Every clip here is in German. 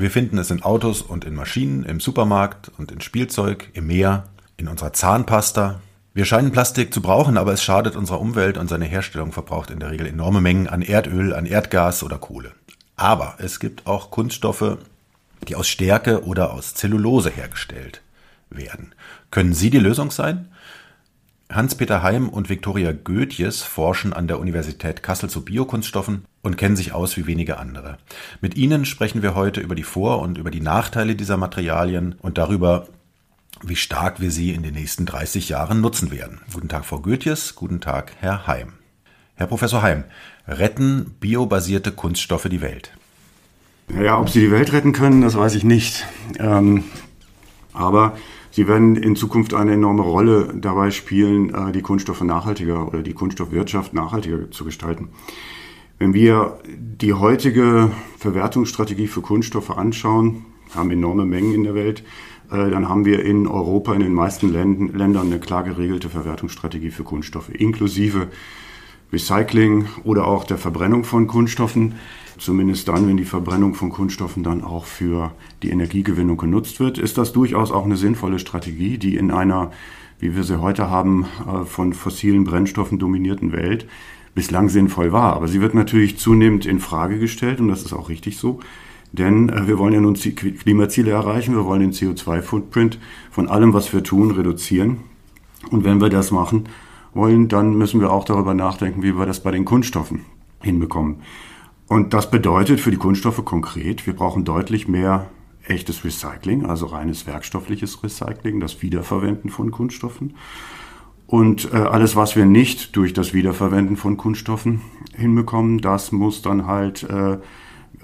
Wir finden es in Autos und in Maschinen, im Supermarkt und in Spielzeug, im Meer, in unserer Zahnpasta. Wir scheinen Plastik zu brauchen, aber es schadet unserer Umwelt und seine Herstellung verbraucht in der Regel enorme Mengen an Erdöl, an Erdgas oder Kohle. Aber es gibt auch Kunststoffe, die aus Stärke oder aus Zellulose hergestellt werden. Können sie die Lösung sein? Hans-Peter Heim und Viktoria Goetjes forschen an der Universität Kassel zu Biokunststoffen und kennen sich aus wie wenige andere. Mit ihnen sprechen wir heute über die Vor- und über die Nachteile dieser Materialien und darüber, wie stark wir sie in den nächsten 30 Jahren nutzen werden. Guten Tag, Frau Goetjes. Guten Tag, Herr Heim. Herr Professor Heim, retten biobasierte Kunststoffe die Welt? Ja, ob sie die Welt retten können, das weiß ich nicht. Ähm, aber Sie werden in Zukunft eine enorme Rolle dabei spielen, äh, die Kunststoffe nachhaltiger oder die Kunststoffwirtschaft nachhaltiger zu gestalten. Wenn wir die heutige Verwertungsstrategie für Kunststoffe anschauen, haben enorme Mengen in der Welt, äh, dann haben wir in Europa in den meisten Ländern eine klar geregelte Verwertungsstrategie für Kunststoffe, inklusive Recycling oder auch der Verbrennung von Kunststoffen. Zumindest dann, wenn die Verbrennung von Kunststoffen dann auch für die Energiegewinnung genutzt wird, ist das durchaus auch eine sinnvolle Strategie, die in einer, wie wir sie heute haben, äh, von fossilen Brennstoffen dominierten Welt bislang sinnvoll war. Aber sie wird natürlich zunehmend in Frage gestellt und das ist auch richtig so. Denn äh, wir wollen ja nun Klimaziele erreichen, wir wollen den CO2-Footprint von allem, was wir tun, reduzieren. Und wenn wir das machen wollen, dann müssen wir auch darüber nachdenken, wie wir das bei den Kunststoffen hinbekommen. Und das bedeutet für die Kunststoffe konkret, wir brauchen deutlich mehr echtes Recycling, also reines werkstoffliches Recycling, das Wiederverwenden von Kunststoffen. Und äh, alles, was wir nicht durch das Wiederverwenden von Kunststoffen hinbekommen, das muss dann halt äh,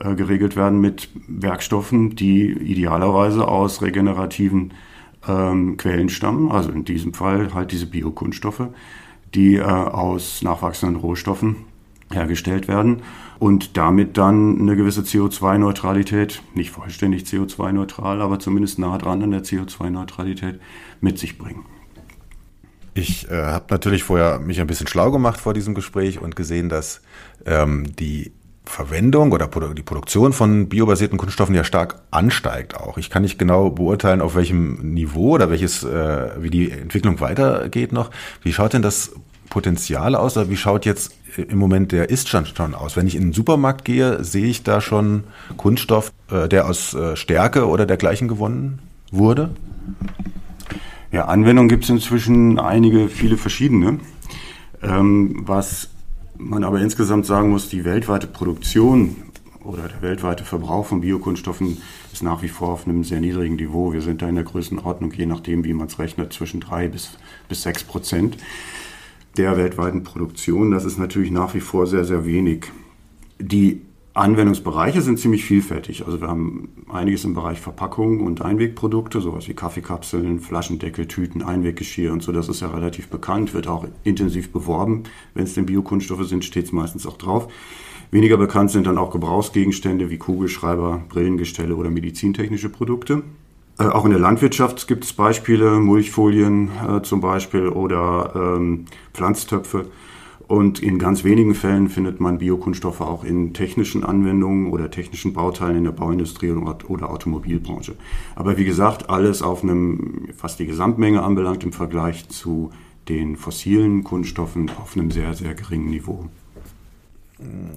äh, geregelt werden mit Werkstoffen, die idealerweise aus regenerativen ähm, Quellen stammen, also in diesem Fall halt diese Biokunststoffe, die äh, aus nachwachsenden Rohstoffen hergestellt werden und damit dann eine gewisse CO2-Neutralität, nicht vollständig CO2-neutral, aber zumindest nah dran an der CO2-Neutralität mit sich bringen. Ich äh, habe natürlich vorher mich ein bisschen schlau gemacht vor diesem Gespräch und gesehen, dass ähm, die Verwendung oder die Produktion von biobasierten Kunststoffen ja stark ansteigt auch. Ich kann nicht genau beurteilen, auf welchem Niveau oder welches, äh, wie die Entwicklung weitergeht noch. Wie schaut denn das Potenzial aus oder wie schaut jetzt im Moment der Iststand schon aus? Wenn ich in den Supermarkt gehe, sehe ich da schon Kunststoff, äh, der aus äh, Stärke oder dergleichen gewonnen wurde? Ja, Anwendungen gibt es inzwischen einige, viele verschiedene. Ähm, was man aber insgesamt sagen muss, die weltweite Produktion oder der weltweite Verbrauch von Biokunststoffen ist nach wie vor auf einem sehr niedrigen Niveau. Wir sind da in der Größenordnung, je nachdem, wie man es rechnet, zwischen drei bis, bis sechs Prozent der weltweiten Produktion. Das ist natürlich nach wie vor sehr, sehr wenig. Die Anwendungsbereiche sind ziemlich vielfältig. Also wir haben einiges im Bereich Verpackung und Einwegprodukte, sowas wie Kaffeekapseln, Flaschendeckel, Tüten, Einweggeschirr und so. Das ist ja relativ bekannt, wird auch intensiv beworben. Wenn es denn Biokunststoffe sind, steht es meistens auch drauf. Weniger bekannt sind dann auch Gebrauchsgegenstände wie Kugelschreiber, Brillengestelle oder medizintechnische Produkte. Äh, auch in der Landwirtschaft gibt es Beispiele, Mulchfolien äh, zum Beispiel oder ähm, Pflanztöpfe. Und in ganz wenigen Fällen findet man Biokunststoffe auch in technischen Anwendungen oder technischen Bauteilen in der Bauindustrie oder Automobilbranche. Aber wie gesagt, alles auf einem, was die Gesamtmenge anbelangt, im Vergleich zu den fossilen Kunststoffen auf einem sehr, sehr geringen Niveau.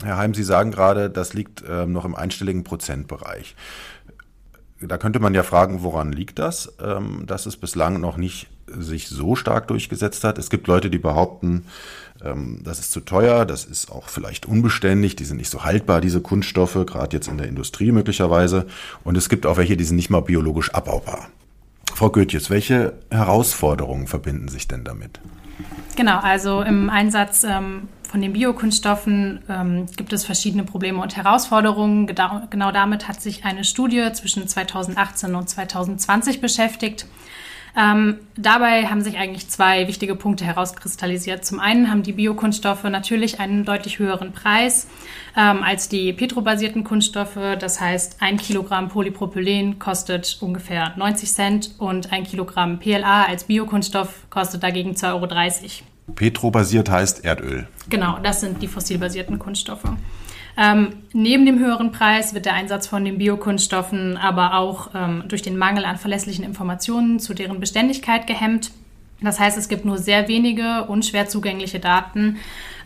Herr Heim, Sie sagen gerade, das liegt äh, noch im einstelligen Prozentbereich da könnte man ja fragen, woran liegt das, ähm, dass es bislang noch nicht sich so stark durchgesetzt hat. Es gibt Leute, die behaupten, ähm, das ist zu teuer, das ist auch vielleicht unbeständig, die sind nicht so haltbar, diese Kunststoffe, gerade jetzt in der Industrie möglicherweise. Und es gibt auch welche, die sind nicht mal biologisch abbaubar. Frau Goetjes, welche Herausforderungen verbinden sich denn damit? Genau, also im Einsatz ähm, von den Biokunststoffen ähm, gibt es verschiedene Probleme und Herausforderungen. Genau damit hat sich eine Studie zwischen 2018 und 2020 beschäftigt. Ähm, dabei haben sich eigentlich zwei wichtige Punkte herauskristallisiert. Zum einen haben die Biokunststoffe natürlich einen deutlich höheren Preis ähm, als die petrobasierten Kunststoffe. Das heißt, ein Kilogramm Polypropylen kostet ungefähr 90 Cent und ein Kilogramm PLA als Biokunststoff kostet dagegen 2,30 Euro. Petrobasiert heißt Erdöl. Genau, das sind die fossilbasierten Kunststoffe. Ähm, neben dem höheren Preis wird der Einsatz von den Biokunststoffen aber auch ähm, durch den Mangel an verlässlichen Informationen zu deren Beständigkeit gehemmt. Das heißt, es gibt nur sehr wenige unschwer zugängliche Daten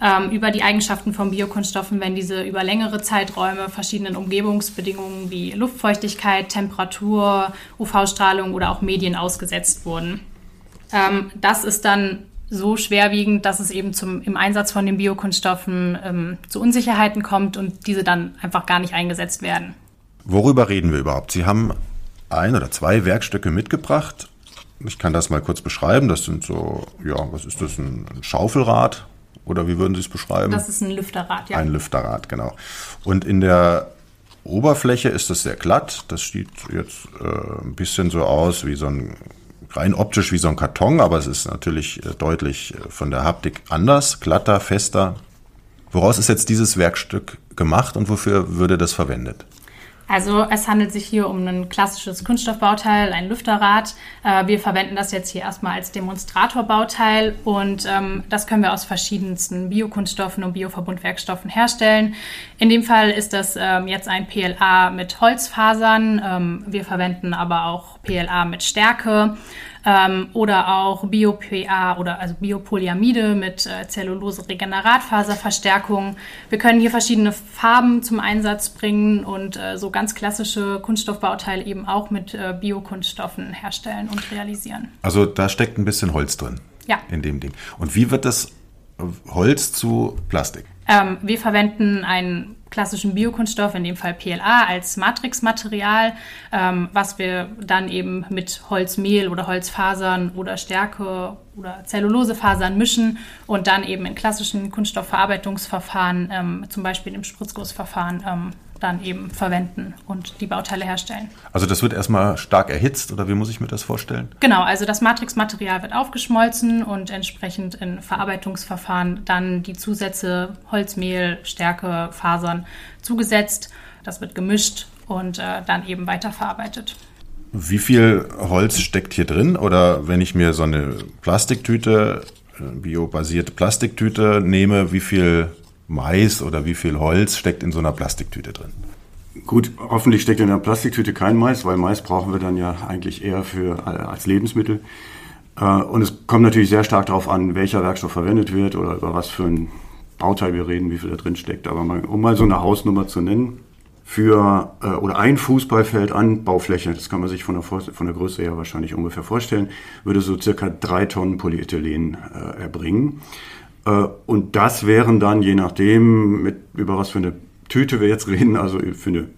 ähm, über die Eigenschaften von Biokunststoffen, wenn diese über längere Zeiträume verschiedenen Umgebungsbedingungen wie Luftfeuchtigkeit, Temperatur, UV-Strahlung oder auch Medien ausgesetzt wurden. Ähm, das ist dann so schwerwiegend, dass es eben zum, im Einsatz von den Biokunststoffen ähm, zu Unsicherheiten kommt und diese dann einfach gar nicht eingesetzt werden. Worüber reden wir überhaupt? Sie haben ein oder zwei Werkstücke mitgebracht ich kann das mal kurz beschreiben. Das sind so, ja, was ist das, ein, Schaufelrad? Oder wie würden Sie es beschreiben? Das ist ein Lüfterrad, ja. Ein Lüfterrad, genau. Und in der Oberfläche ist das sehr glatt. Das sieht jetzt äh, ein bisschen so aus wie so ein, rein optisch wie so ein Karton, aber es ist natürlich äh, deutlich äh, von der Haptik anders, glatter, fester. Woraus ist jetzt dieses Werkstück gemacht und wofür würde das verwendet? Also es handelt sich hier um ein klassisches Kunststoffbauteil, ein Lüfterrad. Äh, wir verwenden das jetzt hier erstmal als Demonstratorbauteil und ähm, das können wir aus verschiedensten Biokunststoffen und Bioverbundwerkstoffen herstellen. In dem Fall ist das ähm, jetzt ein PLA mit Holzfasern. Ähm, wir verwenden aber auch PLA mit Stärke ähm, oder auch BioPA oder also Biopolyamide mit äh, Zellulose-Regeneratfaserverstärkung. Wir können hier verschiedene Farben zum Einsatz bringen und äh, so ganz klassische Kunststoffbauteile eben auch mit äh, Biokunststoffen herstellen und realisieren. Also da steckt ein bisschen Holz drin. Ja. In dem Ding. Und wie wird das Holz zu Plastik? Ähm, wir verwenden einen klassischen Biokunststoff, in dem Fall PLA, als Matrixmaterial, ähm, was wir dann eben mit Holzmehl oder Holzfasern oder Stärke oder Zellulosefasern mischen und dann eben in klassischen Kunststoffverarbeitungsverfahren, ähm, zum Beispiel im Spritzgussverfahren, ähm, dann eben verwenden und die Bauteile herstellen. Also das wird erstmal stark erhitzt oder wie muss ich mir das vorstellen? Genau, also das Matrixmaterial wird aufgeschmolzen und entsprechend in Verarbeitungsverfahren dann die Zusätze Holzmehl, Stärke, Fasern zugesetzt. Das wird gemischt und äh, dann eben weiterverarbeitet. Wie viel Holz steckt hier drin? Oder wenn ich mir so eine Plastiktüte, äh, biobasierte Plastiktüte nehme, wie viel Mais oder wie viel Holz steckt in so einer Plastiktüte drin? Gut, hoffentlich steckt in der Plastiktüte kein Mais, weil Mais brauchen wir dann ja eigentlich eher für, äh, als Lebensmittel. Äh, und es kommt natürlich sehr stark darauf an, welcher Werkstoff verwendet wird oder über was für ein Bauteil wir reden, wie viel da drin steckt. Aber mal, um mal so eine Hausnummer zu nennen, für äh, oder ein Fußballfeld an Baufläche, das kann man sich von der, von der Größe her wahrscheinlich ungefähr vorstellen, würde so circa drei Tonnen Polyethylen äh, erbringen. Äh, und das wären dann, je nachdem, mit, über was für eine Tüte wir jetzt reden, also für eine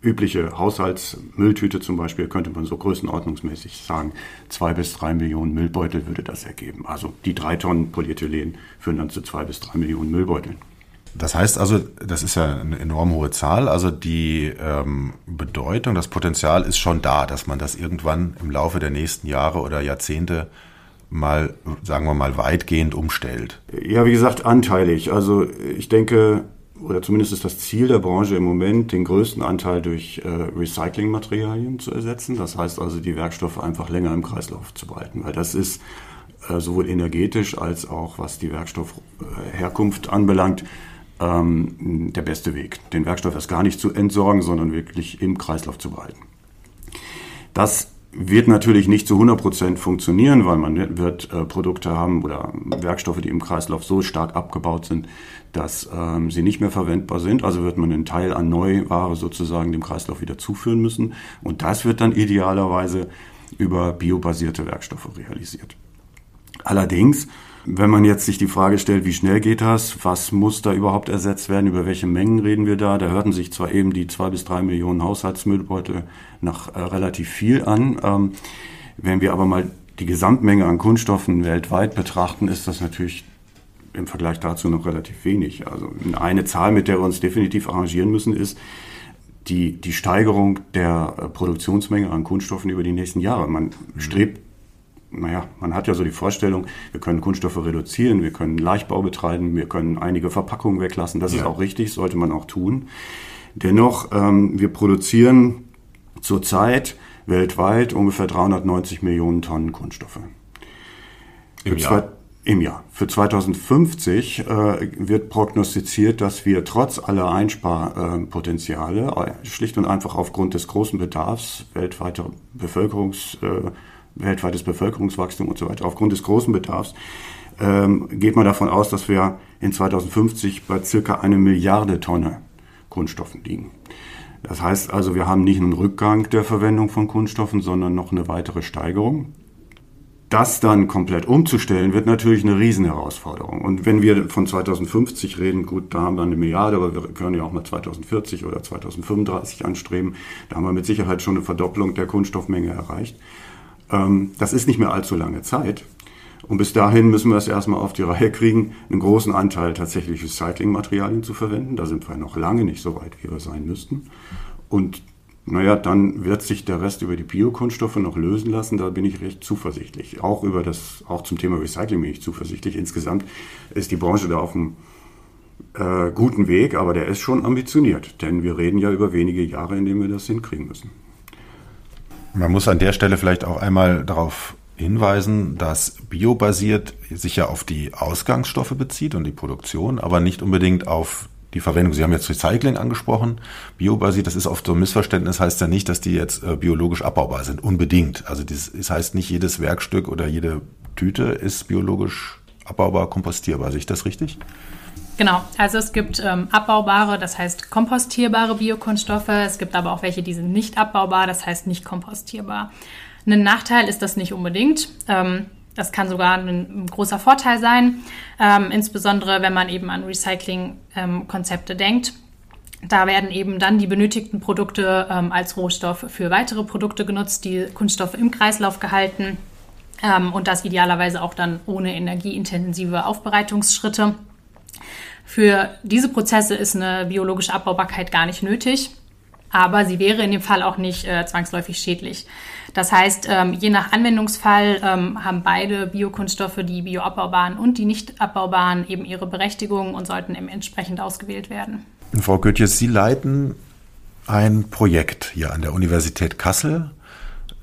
übliche Haushaltsmülltüte zum Beispiel, könnte man so größenordnungsmäßig sagen, zwei bis drei Millionen Müllbeutel würde das ergeben. Also die drei Tonnen Polyethylen führen dann zu zwei bis drei Millionen Müllbeuteln. Das heißt also, das ist ja eine enorm hohe Zahl. Also die ähm, Bedeutung, das Potenzial ist schon da, dass man das irgendwann im Laufe der nächsten Jahre oder Jahrzehnte mal, sagen wir mal, weitgehend umstellt? Ja, wie gesagt, anteilig. Also ich denke, oder zumindest ist das Ziel der Branche im Moment, den größten Anteil durch äh, Recyclingmaterialien zu ersetzen. Das heißt also, die Werkstoffe einfach länger im Kreislauf zu behalten, weil das ist äh, sowohl energetisch als auch was die Werkstoffherkunft anbelangt, ähm, der beste Weg. Den Werkstoff erst gar nicht zu entsorgen, sondern wirklich im Kreislauf zu behalten. Das wird natürlich nicht zu 100 Prozent funktionieren, weil man wird äh, Produkte haben oder Werkstoffe, die im Kreislauf so stark abgebaut sind, dass ähm, sie nicht mehr verwendbar sind. Also wird man einen Teil an Neuware sozusagen dem Kreislauf wieder zuführen müssen. Und das wird dann idealerweise über biobasierte Werkstoffe realisiert. Allerdings wenn man jetzt sich die Frage stellt, wie schnell geht das, was muss da überhaupt ersetzt werden, über welche Mengen reden wir da, da hörten sich zwar eben die zwei bis drei Millionen Haushaltsmüllbeutel nach äh, relativ viel an. Ähm, wenn wir aber mal die Gesamtmenge an Kunststoffen weltweit betrachten, ist das natürlich im Vergleich dazu noch relativ wenig. Also eine Zahl, mit der wir uns definitiv arrangieren müssen, ist die, die Steigerung der äh, Produktionsmenge an Kunststoffen über die nächsten Jahre. Man strebt naja, man hat ja so die Vorstellung, wir können Kunststoffe reduzieren, wir können Leichtbau betreiben, wir können einige Verpackungen weglassen. Das ja. ist auch richtig, sollte man auch tun. Dennoch, ähm, wir produzieren zurzeit weltweit ungefähr 390 Millionen Tonnen Kunststoffe. Im Jahr? Im Jahr. Für 2050 äh, wird prognostiziert, dass wir trotz aller Einsparpotenziale, äh, schlicht und einfach aufgrund des großen Bedarfs, weltweiter Bevölkerungs, äh, weltweites Bevölkerungswachstum und so weiter, aufgrund des großen Bedarfs, ähm, geht man davon aus, dass wir in 2050 bei circa eine Milliarde Tonne Kunststoffen liegen. Das heißt also, wir haben nicht einen Rückgang der Verwendung von Kunststoffen, sondern noch eine weitere Steigerung. Das dann komplett umzustellen, wird natürlich eine Riesenherausforderung. Und wenn wir von 2050 reden, gut, da haben wir eine Milliarde, aber wir können ja auch mal 2040 oder 2035 anstreben. Da haben wir mit Sicherheit schon eine Verdopplung der Kunststoffmenge erreicht. Ähm, das ist nicht mehr allzu lange Zeit. Und bis dahin müssen wir es erstmal auf die Reihe kriegen, einen großen Anteil tatsächlich Recyclingmaterialien zu verwenden. Da sind wir noch lange nicht so weit, wie wir sein müssten. Und naja, dann wird sich der Rest über die Biokunststoffe noch lösen lassen. Da bin ich recht zuversichtlich. Auch über das, auch zum Thema Recycling bin ich zuversichtlich. Insgesamt ist die Branche da auf einem äh, guten Weg, aber der ist schon ambitioniert. Denn wir reden ja über wenige Jahre, in denen wir das hinkriegen müssen. Man muss an der Stelle vielleicht auch einmal darauf hinweisen, dass biobasiert sich ja auf die Ausgangsstoffe bezieht und die Produktion, aber nicht unbedingt auf die Verwendung. Sie haben jetzt Recycling angesprochen. Biobasiert, das ist oft so ein Missverständnis, heißt ja nicht, dass die jetzt äh, biologisch abbaubar sind. Unbedingt. Also das, das heißt nicht jedes Werkstück oder jede Tüte ist biologisch abbaubar, kompostierbar. Sehe ich das richtig? Genau, also es gibt ähm, abbaubare, das heißt kompostierbare Biokunststoffe. Es gibt aber auch welche, die sind nicht abbaubar, das heißt nicht kompostierbar. Ein Nachteil ist das nicht unbedingt. Ähm, das kann sogar ein, großer Vorteil sein, ähm, insbesondere wenn man eben an Recycling-Konzepte ähm, denkt. Da werden eben dann die benötigten Produkte ähm, als Rohstoff für weitere Produkte genutzt, die Kunststoffe im Kreislauf gehalten ähm, und das idealerweise auch dann ohne energieintensive Aufbereitungsschritte. Für diese Prozesse ist eine biologische Abbaubarkeit gar nicht nötig aber sie wäre in dem Fall auch nicht äh, zwangsläufig schädlich. Das heißt, ähm, je nach Anwendungsfall ähm, haben beide Biokunststoffe, die bioabbaubaren und die nicht abbaubaren, eben ihre Berechtigung und sollten entsprechend ausgewählt werden. Frau Goetjes, Sie leiten ein Projekt hier an der Universität Kassel.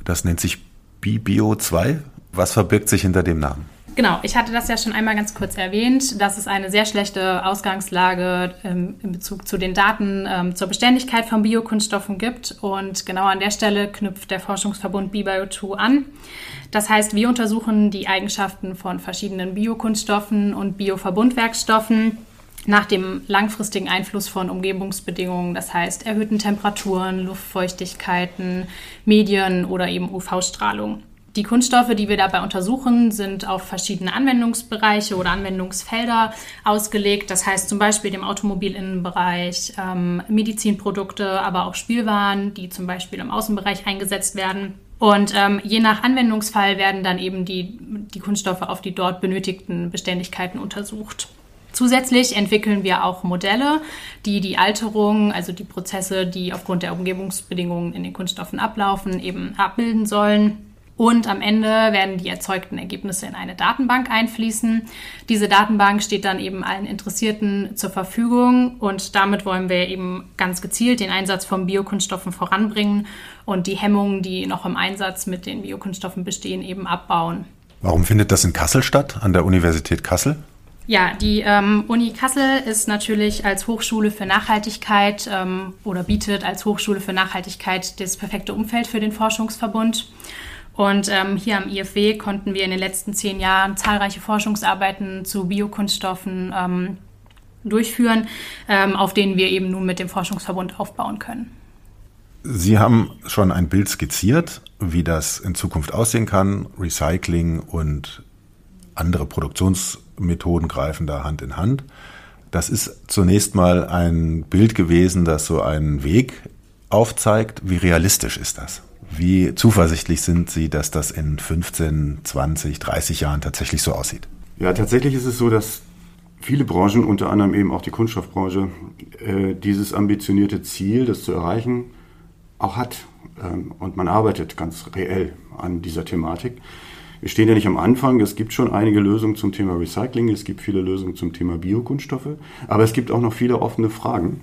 Das nennt sich BiBio 2. Was verbirgt sich hinter dem Namen? Genau, ich hatte das ja schon einmal ganz kurz erwähnt, dass es eine sehr schlechte Ausgangslage ähm, in Bezug zu den Daten ähm, zur Beständigkeit von Biokunststoffen gibt. Und genau an der Stelle knüpft der Forschungsverbund BBio2 an. Das heißt, wir untersuchen die Eigenschaften von verschiedenen Biokunststoffen und Bioverbundwerkstoffen nach dem langfristigen Einfluss von Umgebungsbedingungen, das heißt erhöhten Temperaturen, Luftfeuchtigkeiten, Medien oder eben UV-Strahlung. Die Kunststoffe, die wir dabei untersuchen, sind auf verschiedene Anwendungsbereiche oder Anwendungsfelder ausgelegt. Das heißt zum Beispiel dem Automobilinnenbereich, ähm, Medizinprodukte, aber auch Spielwaren, die zum Beispiel im Außenbereich eingesetzt werden. Und ähm, je nach Anwendungsfall werden dann eben die, die Kunststoffe auf die dort benötigten Beständigkeiten untersucht. Zusätzlich entwickeln wir auch Modelle, die die Alterung, also die Prozesse, die aufgrund der Umgebungsbedingungen in den Kunststoffen ablaufen, eben abbilden sollen. Und am Ende werden die erzeugten Ergebnisse in eine Datenbank einfließen. Diese Datenbank steht dann eben allen Interessierten zur Verfügung und damit wollen wir eben ganz gezielt den Einsatz von Biokunststoffen voranbringen und die Hemmungen, die noch im Einsatz mit den Biokunststoffen bestehen, eben abbauen. Warum findet das in Kassel statt, an der Universität Kassel? Ja, die ähm, Uni Kassel ist natürlich als Hochschule für Nachhaltigkeit ähm, oder bietet als Hochschule für Nachhaltigkeit das perfekte Umfeld für den Forschungsverbund. Und ähm, hier am IFW konnten wir in den letzten zehn Jahren zahlreiche Forschungsarbeiten zu Biokunststoffen ähm, durchführen, ähm, auf denen wir eben nun mit dem Forschungsverbund aufbauen können. Sie haben schon ein Bild skizziert, wie das in Zukunft aussehen kann. Recycling und andere Produktionsmethoden greifen da Hand in Hand. Das ist zunächst mal ein Bild gewesen, das so einen Weg aufzeigt. Wie realistisch ist das? Wie zuversichtlich sind Sie, dass das in 15, 20, 30 Jahren tatsächlich so aussieht? Ja, tatsächlich ist es so, dass viele Branchen, unter anderem eben auch die Kunststoffbranche, äh, dieses ambitionierte Ziel, das zu erreichen, auch hat. Ähm, und man arbeitet ganz reell an dieser Thematik. Wir stehen ja nicht am Anfang. Es gibt schon einige Lösungen zum Thema Recycling. Es gibt viele Lösungen zum Thema Biokunststoffe. Aber es gibt auch noch viele offene Fragen.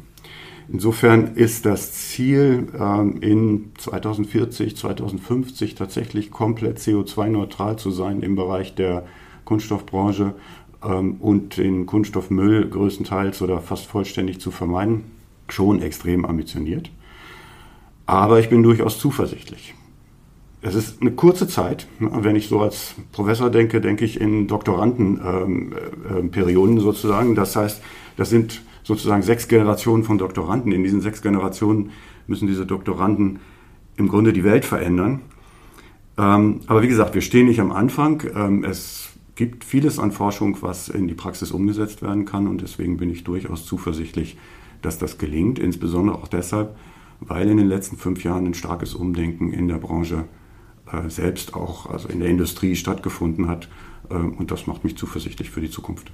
Insofern ist das Ziel, ähm, in 2040, 2050 tatsächlich komplett CO2-neutral zu sein im Bereich der Kunststoffbranche ähm, und den Kunststoffmüll größtenteils oder fast vollständig zu vermeiden, schon extrem ambitioniert. Aber ich bin durchaus zuversichtlich. Es ist eine kurze Zeit. Wenn ich so als Professor denke, denke ich in Doktorandenperioden ähm, äh, sozusagen. Das heißt, das sind sozusagen sechs Generationen von Doktoranden. In diesen sechs Generationen müssen diese Doktoranden im Grunde die Welt verändern. Ähm, aber wie gesagt, wir stehen nicht am Anfang. Ähm, es gibt vieles an Forschung, was in die Praxis umgesetzt werden kann und deswegen bin ich durchaus zuversichtlich, dass das gelingt, insbesondere auch deshalb, weil in den letzten fünf Jahren ein starkes Umdenken in der Branche äh, selbst auch, also in der Industrie stattgefunden hat äh, und das macht mich zuversichtlich für die Zukunft.